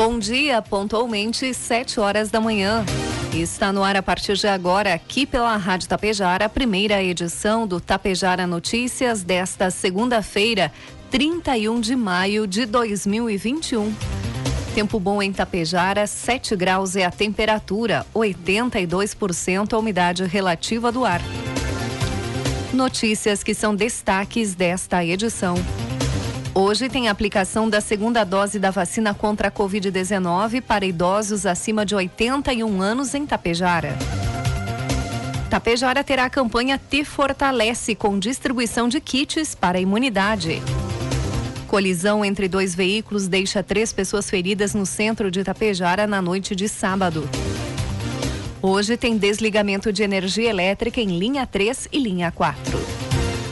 Bom dia, pontualmente 7 horas da manhã. Está no ar a partir de agora, aqui pela Rádio Tapejara, a primeira edição do Tapejara Notícias desta segunda-feira, 31 de maio de 2021. Tempo bom em Tapejara, 7 graus é a temperatura, 82% a umidade relativa do ar. Notícias que são destaques desta edição. Hoje tem aplicação da segunda dose da vacina contra a Covid-19 para idosos acima de 81 anos em Tapejara. Tapejara terá a campanha Te Fortalece com distribuição de kits para a imunidade. Colisão entre dois veículos deixa três pessoas feridas no centro de Tapejara na noite de sábado. Hoje tem desligamento de energia elétrica em linha 3 e linha 4.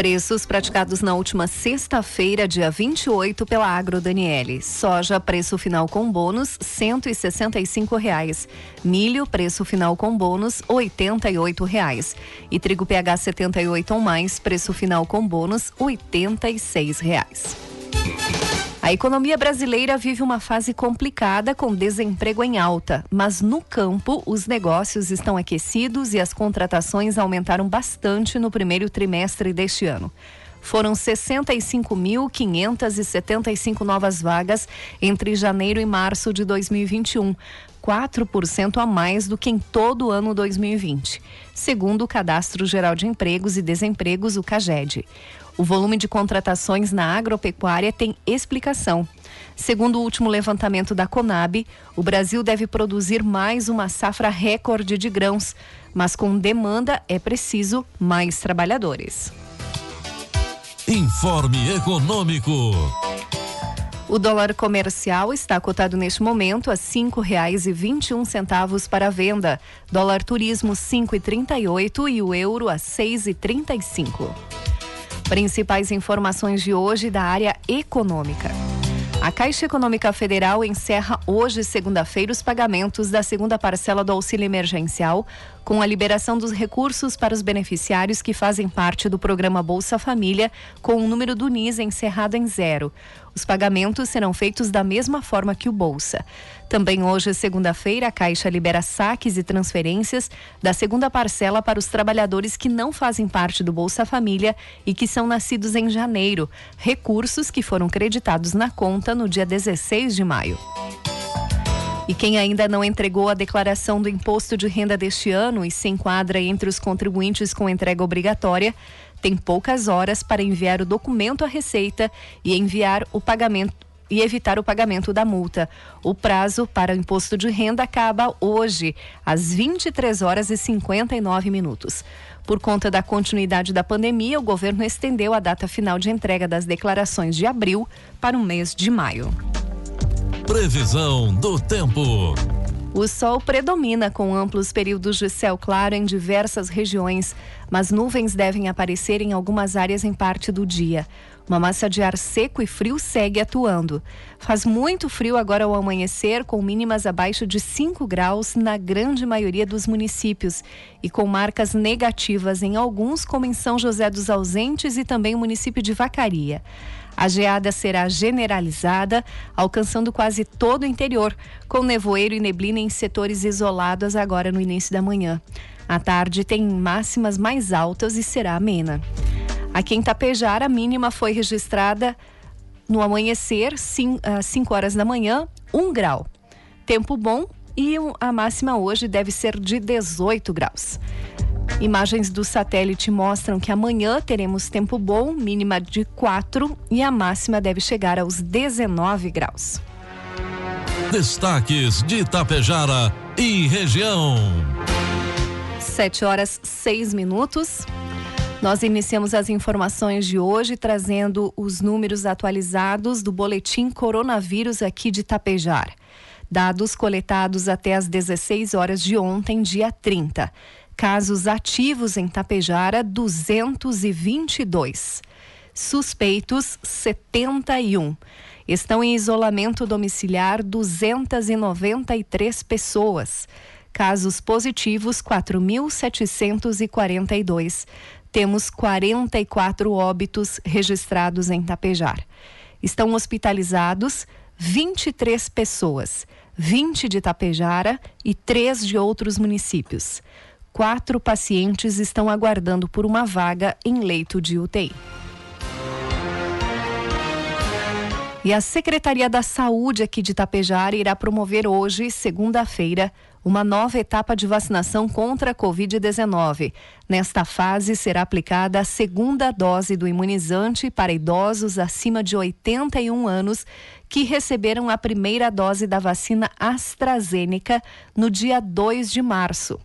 Preços praticados na última sexta-feira, dia 28, pela Agro Daniele. Soja, preço final com bônus, 165 reais. Milho, preço final com bônus, 88 reais. E trigo PH 78 ou mais, preço final com bônus, 86 reais. A economia brasileira vive uma fase complicada com desemprego em alta, mas no campo os negócios estão aquecidos e as contratações aumentaram bastante no primeiro trimestre deste ano. Foram 65.575 novas vagas entre janeiro e março de 2021, 4% a mais do que em todo o ano 2020, segundo o Cadastro Geral de Empregos e Desempregos, o CAGED. O volume de contratações na agropecuária tem explicação. Segundo o último levantamento da Conab, o Brasil deve produzir mais uma safra recorde de grãos, mas com demanda é preciso mais trabalhadores. Informe Econômico. O dólar comercial está cotado neste momento a cinco reais e vinte e um centavos para venda. Dólar turismo cinco e trinta e oito e o euro a seis e trinta e cinco. Principais informações de hoje da área econômica. A Caixa Econômica Federal encerra hoje, segunda-feira, os pagamentos da segunda parcela do auxílio emergencial, com a liberação dos recursos para os beneficiários que fazem parte do programa Bolsa Família, com o número do NIS encerrado em zero. Os pagamentos serão feitos da mesma forma que o Bolsa. Também hoje, segunda-feira, a Caixa libera saques e transferências da segunda parcela para os trabalhadores que não fazem parte do Bolsa Família e que são nascidos em janeiro, recursos que foram creditados na conta no dia 16 de maio. E quem ainda não entregou a declaração do imposto de renda deste ano e se enquadra entre os contribuintes com entrega obrigatória, tem poucas horas para enviar o documento à Receita e enviar o pagamento e evitar o pagamento da multa. O prazo para o imposto de renda acaba hoje, às 23 horas e 59 minutos. Por conta da continuidade da pandemia, o governo estendeu a data final de entrega das declarações de abril para o mês de maio. Previsão do tempo. O sol predomina com amplos períodos de céu claro em diversas regiões, mas nuvens devem aparecer em algumas áreas em parte do dia. Uma massa de ar seco e frio segue atuando. Faz muito frio agora ao amanhecer, com mínimas abaixo de 5 graus na grande maioria dos municípios e com marcas negativas em alguns, como em São José dos Ausentes e também o município de Vacaria. A geada será generalizada, alcançando quase todo o interior, com nevoeiro e neblina em setores isolados agora no início da manhã. À tarde tem máximas mais altas e será amena. Aqui em Tapejar, a mínima foi registrada no amanhecer, às 5 horas da manhã, 1 grau. Tempo bom e a máxima hoje deve ser de 18 graus. Imagens do satélite mostram que amanhã teremos tempo bom, mínima de 4 e a máxima deve chegar aos 19 graus. Destaques de Itapejara e região. 7 horas 6 minutos. Nós iniciamos as informações de hoje trazendo os números atualizados do boletim coronavírus aqui de Tapejar. Dados coletados até as 16 horas de ontem, dia 30. Casos ativos em Tapejara, 222. Suspeitos, 71. Estão em isolamento domiciliar 293 pessoas. Casos positivos, 4.742. Temos 44 óbitos registrados em Tapejar. Estão hospitalizados 23 pessoas, 20 de Tapejara e 3 de outros municípios quatro pacientes estão aguardando por uma vaga em leito de UTI. E a Secretaria da Saúde aqui de Itapejara irá promover hoje, segunda-feira, uma nova etapa de vacinação contra a Covid-19. Nesta fase, será aplicada a segunda dose do imunizante para idosos acima de 81 anos que receberam a primeira dose da vacina AstraZeneca no dia 2 de março.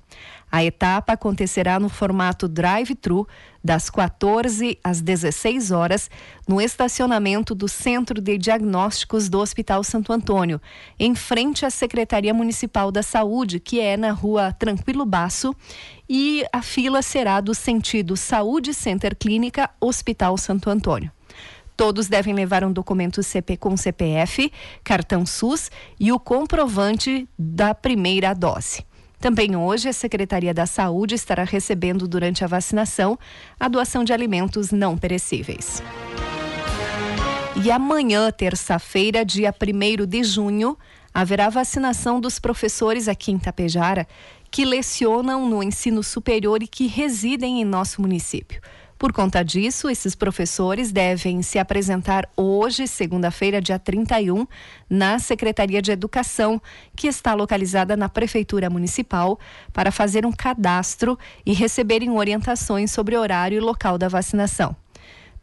A etapa acontecerá no formato drive-thru, das 14 às 16 horas, no estacionamento do Centro de Diagnósticos do Hospital Santo Antônio, em frente à Secretaria Municipal da Saúde, que é na rua Tranquilo Baço, e a fila será do sentido Saúde Center Clínica Hospital Santo Antônio. Todos devem levar um documento CP com CPF, cartão SUS e o comprovante da primeira dose. Também hoje, a Secretaria da Saúde estará recebendo durante a vacinação a doação de alimentos não perecíveis. E amanhã, terça-feira, dia 1 de junho, haverá vacinação dos professores aqui em Tapejara que lecionam no ensino superior e que residem em nosso município. Por conta disso, esses professores devem se apresentar hoje, segunda-feira, dia 31, na Secretaria de Educação, que está localizada na Prefeitura Municipal, para fazer um cadastro e receberem orientações sobre horário e local da vacinação.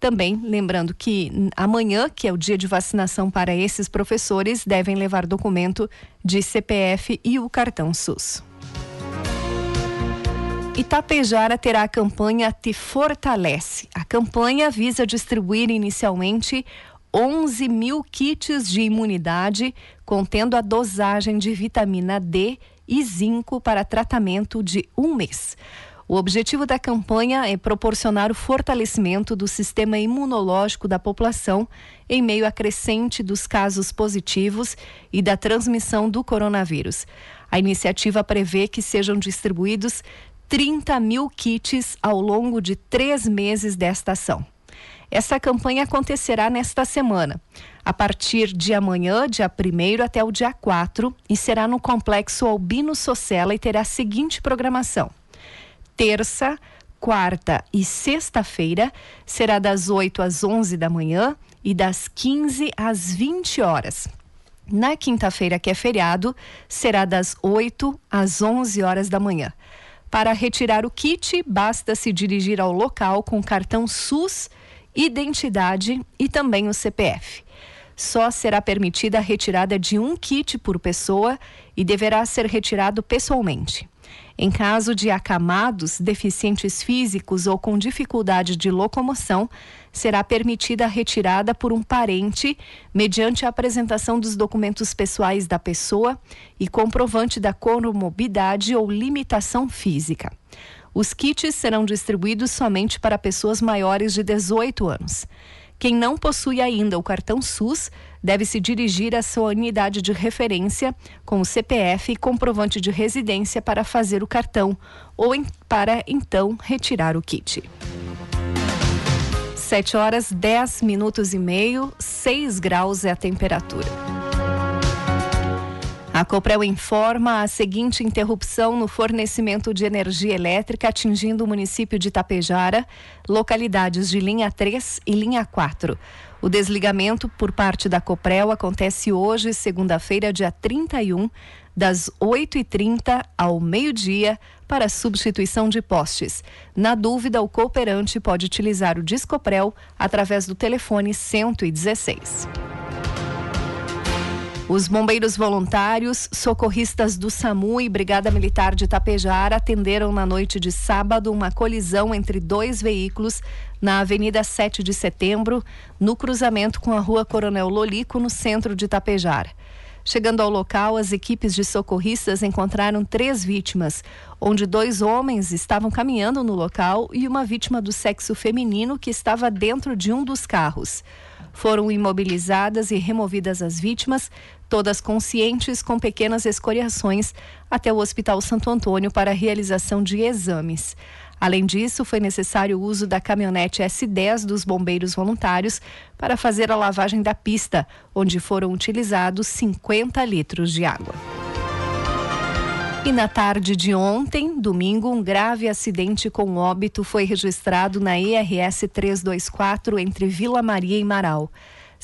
Também lembrando que amanhã, que é o dia de vacinação para esses professores, devem levar documento de CPF e o cartão SUS. Itapejara terá a campanha Te Fortalece. A campanha visa distribuir inicialmente 11 mil kits de imunidade contendo a dosagem de vitamina D e zinco para tratamento de um mês. O objetivo da campanha é proporcionar o fortalecimento do sistema imunológico da população em meio à crescente dos casos positivos e da transmissão do coronavírus. A iniciativa prevê que sejam distribuídos 30 mil kits ao longo de três meses desta ação. Essa campanha acontecerá nesta semana, a partir de amanhã, dia 1 até o dia 4, e será no Complexo Albino Socella e terá a seguinte programação: terça, quarta e sexta-feira será das 8 às 11 da manhã e das 15 às 20 horas. Na quinta-feira, que é feriado, será das 8 às 11 horas da manhã. Para retirar o kit, basta se dirigir ao local com cartão SUS, identidade e também o CPF. Só será permitida a retirada de um kit por pessoa e deverá ser retirado pessoalmente. Em caso de acamados, deficientes físicos ou com dificuldade de locomoção, será permitida a retirada por um parente, mediante a apresentação dos documentos pessoais da pessoa e comprovante da comorbidade ou limitação física. Os kits serão distribuídos somente para pessoas maiores de 18 anos. Quem não possui ainda o cartão SUS deve se dirigir à sua unidade de referência com o CPF e comprovante de residência para fazer o cartão ou em, para então retirar o kit. 7 horas 10 minutos e meio, 6 graus é a temperatura. A Coprel informa a seguinte interrupção no fornecimento de energia elétrica atingindo o município de Tapejara, localidades de linha 3 e linha 4. O desligamento por parte da Coprel acontece hoje, segunda-feira, dia 31, das 8h30 ao meio-dia, para substituição de postes. Na dúvida, o cooperante pode utilizar o Discoprel através do telefone 116. Os bombeiros voluntários, socorristas do SAMU e Brigada Militar de Tapejara atenderam na noite de sábado uma colisão entre dois veículos na Avenida 7 de Setembro, no cruzamento com a Rua Coronel Lolico, no centro de Tapejara. Chegando ao local, as equipes de socorristas encontraram três vítimas, onde dois homens estavam caminhando no local e uma vítima do sexo feminino que estava dentro de um dos carros. Foram imobilizadas e removidas as vítimas, todas conscientes com pequenas escoriações, até o Hospital Santo Antônio para realização de exames. Além disso, foi necessário o uso da caminhonete S10 dos bombeiros voluntários para fazer a lavagem da pista, onde foram utilizados 50 litros de água. E na tarde de ontem, domingo, um grave acidente com óbito foi registrado na IRS 324 entre Vila Maria e Marau.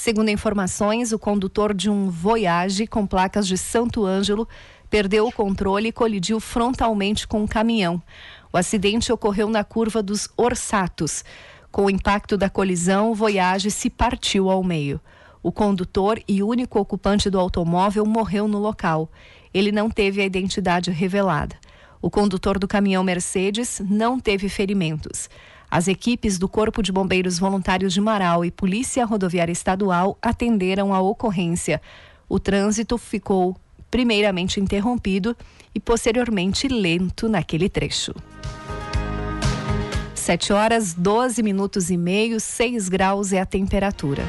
Segundo informações, o condutor de um Voyage com placas de Santo Ângelo perdeu o controle e colidiu frontalmente com um caminhão. O acidente ocorreu na curva dos Orsatos. Com o impacto da colisão, o Voyage se partiu ao meio. O condutor e único ocupante do automóvel morreu no local. Ele não teve a identidade revelada. O condutor do caminhão Mercedes não teve ferimentos. As equipes do Corpo de Bombeiros Voluntários de Marau e Polícia Rodoviária Estadual atenderam a ocorrência. O trânsito ficou primeiramente interrompido e posteriormente lento naquele trecho. 7 horas 12 minutos e meio, 6 graus é a temperatura.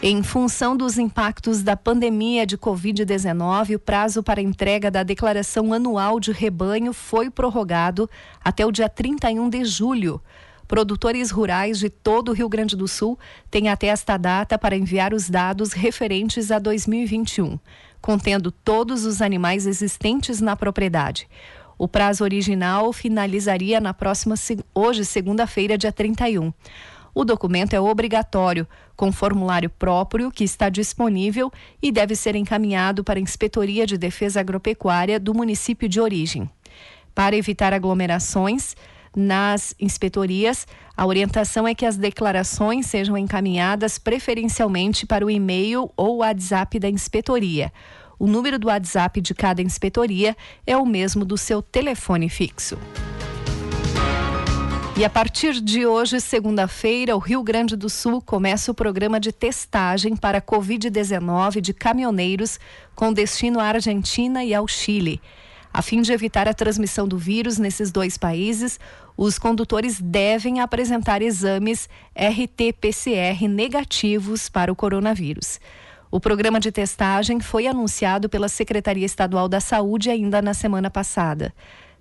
Em função dos impactos da pandemia de Covid-19, o prazo para entrega da declaração anual de rebanho foi prorrogado até o dia 31 de julho. Produtores rurais de todo o Rio Grande do Sul têm até esta data para enviar os dados referentes a 2021, contendo todos os animais existentes na propriedade. O prazo original finalizaria na próxima hoje, segunda-feira, dia 31. O documento é obrigatório, com formulário próprio que está disponível e deve ser encaminhado para a Inspetoria de Defesa Agropecuária do município de origem. Para evitar aglomerações, nas inspetorias, a orientação é que as declarações sejam encaminhadas preferencialmente para o e-mail ou WhatsApp da inspetoria. O número do WhatsApp de cada inspetoria é o mesmo do seu telefone fixo. E a partir de hoje, segunda-feira, o Rio Grande do Sul começa o programa de testagem para Covid-19 de caminhoneiros com destino à Argentina e ao Chile. A fim de evitar a transmissão do vírus nesses dois países, os condutores devem apresentar exames RT-PCR negativos para o coronavírus. O programa de testagem foi anunciado pela Secretaria Estadual da Saúde ainda na semana passada.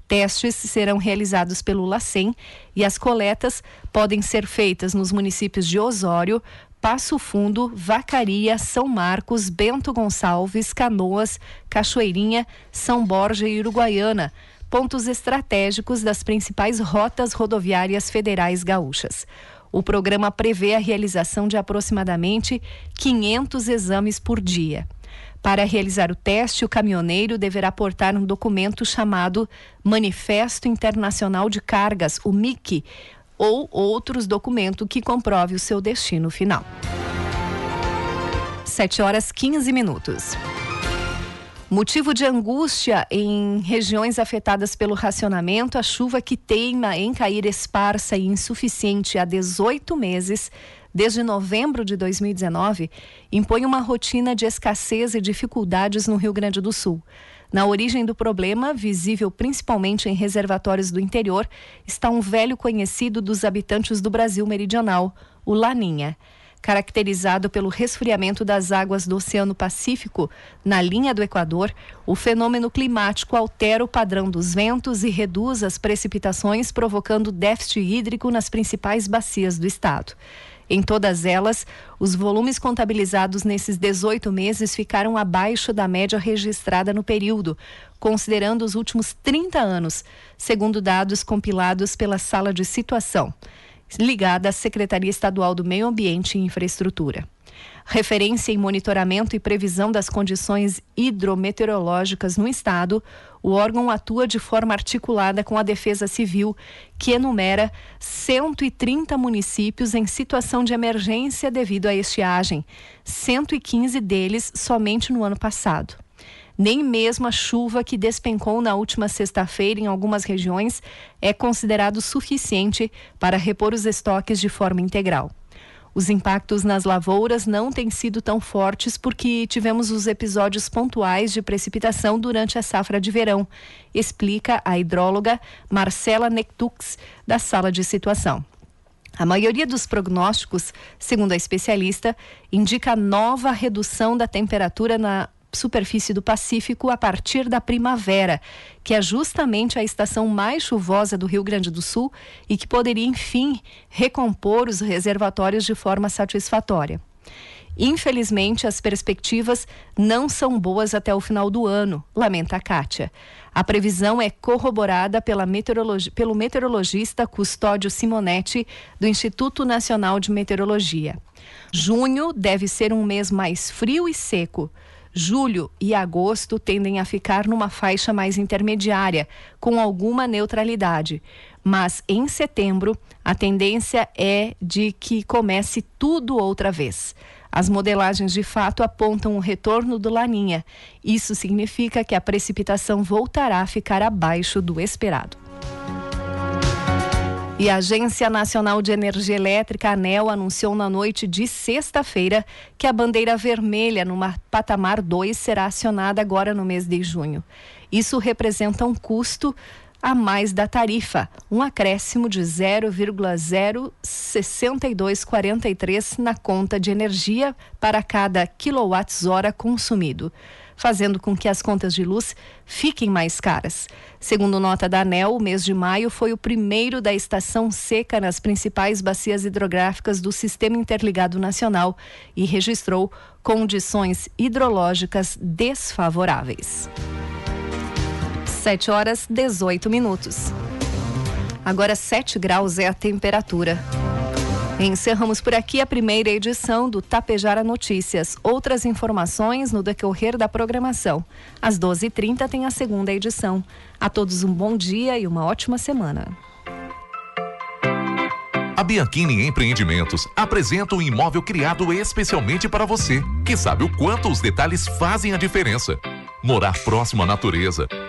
Testes serão realizados pelo LACEN e as coletas podem ser feitas nos municípios de Osório, Passo Fundo, Vacaria, São Marcos, Bento Gonçalves, Canoas, Cachoeirinha, São Borja e Uruguaiana, pontos estratégicos das principais rotas rodoviárias federais gaúchas. O programa prevê a realização de aproximadamente 500 exames por dia. Para realizar o teste, o caminhoneiro deverá portar um documento chamado Manifesto Internacional de Cargas, o MIC, ou outros documentos que comprove o seu destino final. 7 horas 15 minutos. Motivo de angústia em regiões afetadas pelo racionamento, a chuva que teima em cair esparsa e insuficiente há 18 meses, desde novembro de 2019, impõe uma rotina de escassez e dificuldades no Rio Grande do Sul. Na origem do problema, visível principalmente em reservatórios do interior, está um velho conhecido dos habitantes do Brasil meridional, o Laninha caracterizado pelo resfriamento das águas do Oceano Pacífico na linha do Equador, o fenômeno climático altera o padrão dos ventos e reduz as precipitações, provocando déficit hídrico nas principais bacias do estado. Em todas elas, os volumes contabilizados nesses 18 meses ficaram abaixo da média registrada no período, considerando os últimos 30 anos, segundo dados compilados pela Sala de Situação ligada à Secretaria Estadual do Meio Ambiente e Infraestrutura. Referência em monitoramento e previsão das condições hidrometeorológicas no estado, o órgão atua de forma articulada com a Defesa Civil, que enumera 130 municípios em situação de emergência devido à estiagem, 115 deles somente no ano passado. Nem mesmo a chuva que despencou na última sexta-feira em algumas regiões é considerado suficiente para repor os estoques de forma integral. Os impactos nas lavouras não têm sido tão fortes porque tivemos os episódios pontuais de precipitação durante a safra de verão, explica a hidróloga Marcela Nectux, da sala de situação. A maioria dos prognósticos, segundo a especialista, indica nova redução da temperatura na superfície do Pacífico a partir da primavera, que é justamente a estação mais chuvosa do Rio Grande do Sul e que poderia, enfim, recompor os reservatórios de forma satisfatória. Infelizmente, as perspectivas não são boas até o final do ano, lamenta a Kátia. A previsão é corroborada meteorologi pelo meteorologista Custódio Simonetti, do Instituto Nacional de Meteorologia. Junho deve ser um mês mais frio e seco. Julho e agosto tendem a ficar numa faixa mais intermediária, com alguma neutralidade. Mas em setembro, a tendência é de que comece tudo outra vez. As modelagens de fato apontam o retorno do Laninha. Isso significa que a precipitação voltará a ficar abaixo do esperado. E a Agência Nacional de Energia Elétrica, ANEL, anunciou na noite de sexta-feira que a bandeira vermelha no patamar 2 será acionada agora no mês de junho. Isso representa um custo a mais da tarifa, um acréscimo de 0,06243 na conta de energia para cada quilowatt-hora consumido fazendo com que as contas de luz fiquem mais caras. Segundo nota da ANEL, o mês de maio foi o primeiro da estação seca nas principais bacias hidrográficas do Sistema Interligado Nacional e registrou condições hidrológicas desfavoráveis. 7 horas 18 minutos. Agora 7 graus é a temperatura. Encerramos por aqui a primeira edição do Tapejara Notícias. Outras informações no decorrer da programação. Às 12h30 tem a segunda edição. A todos um bom dia e uma ótima semana. A Bianchini Empreendimentos apresenta um imóvel criado especialmente para você, que sabe o quanto os detalhes fazem a diferença morar próximo à natureza,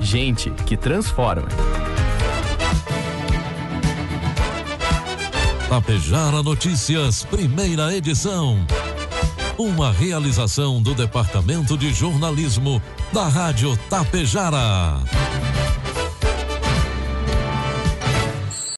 Gente que transforma. Tapejara Notícias, primeira edição. Uma realização do Departamento de Jornalismo da Rádio Tapejara.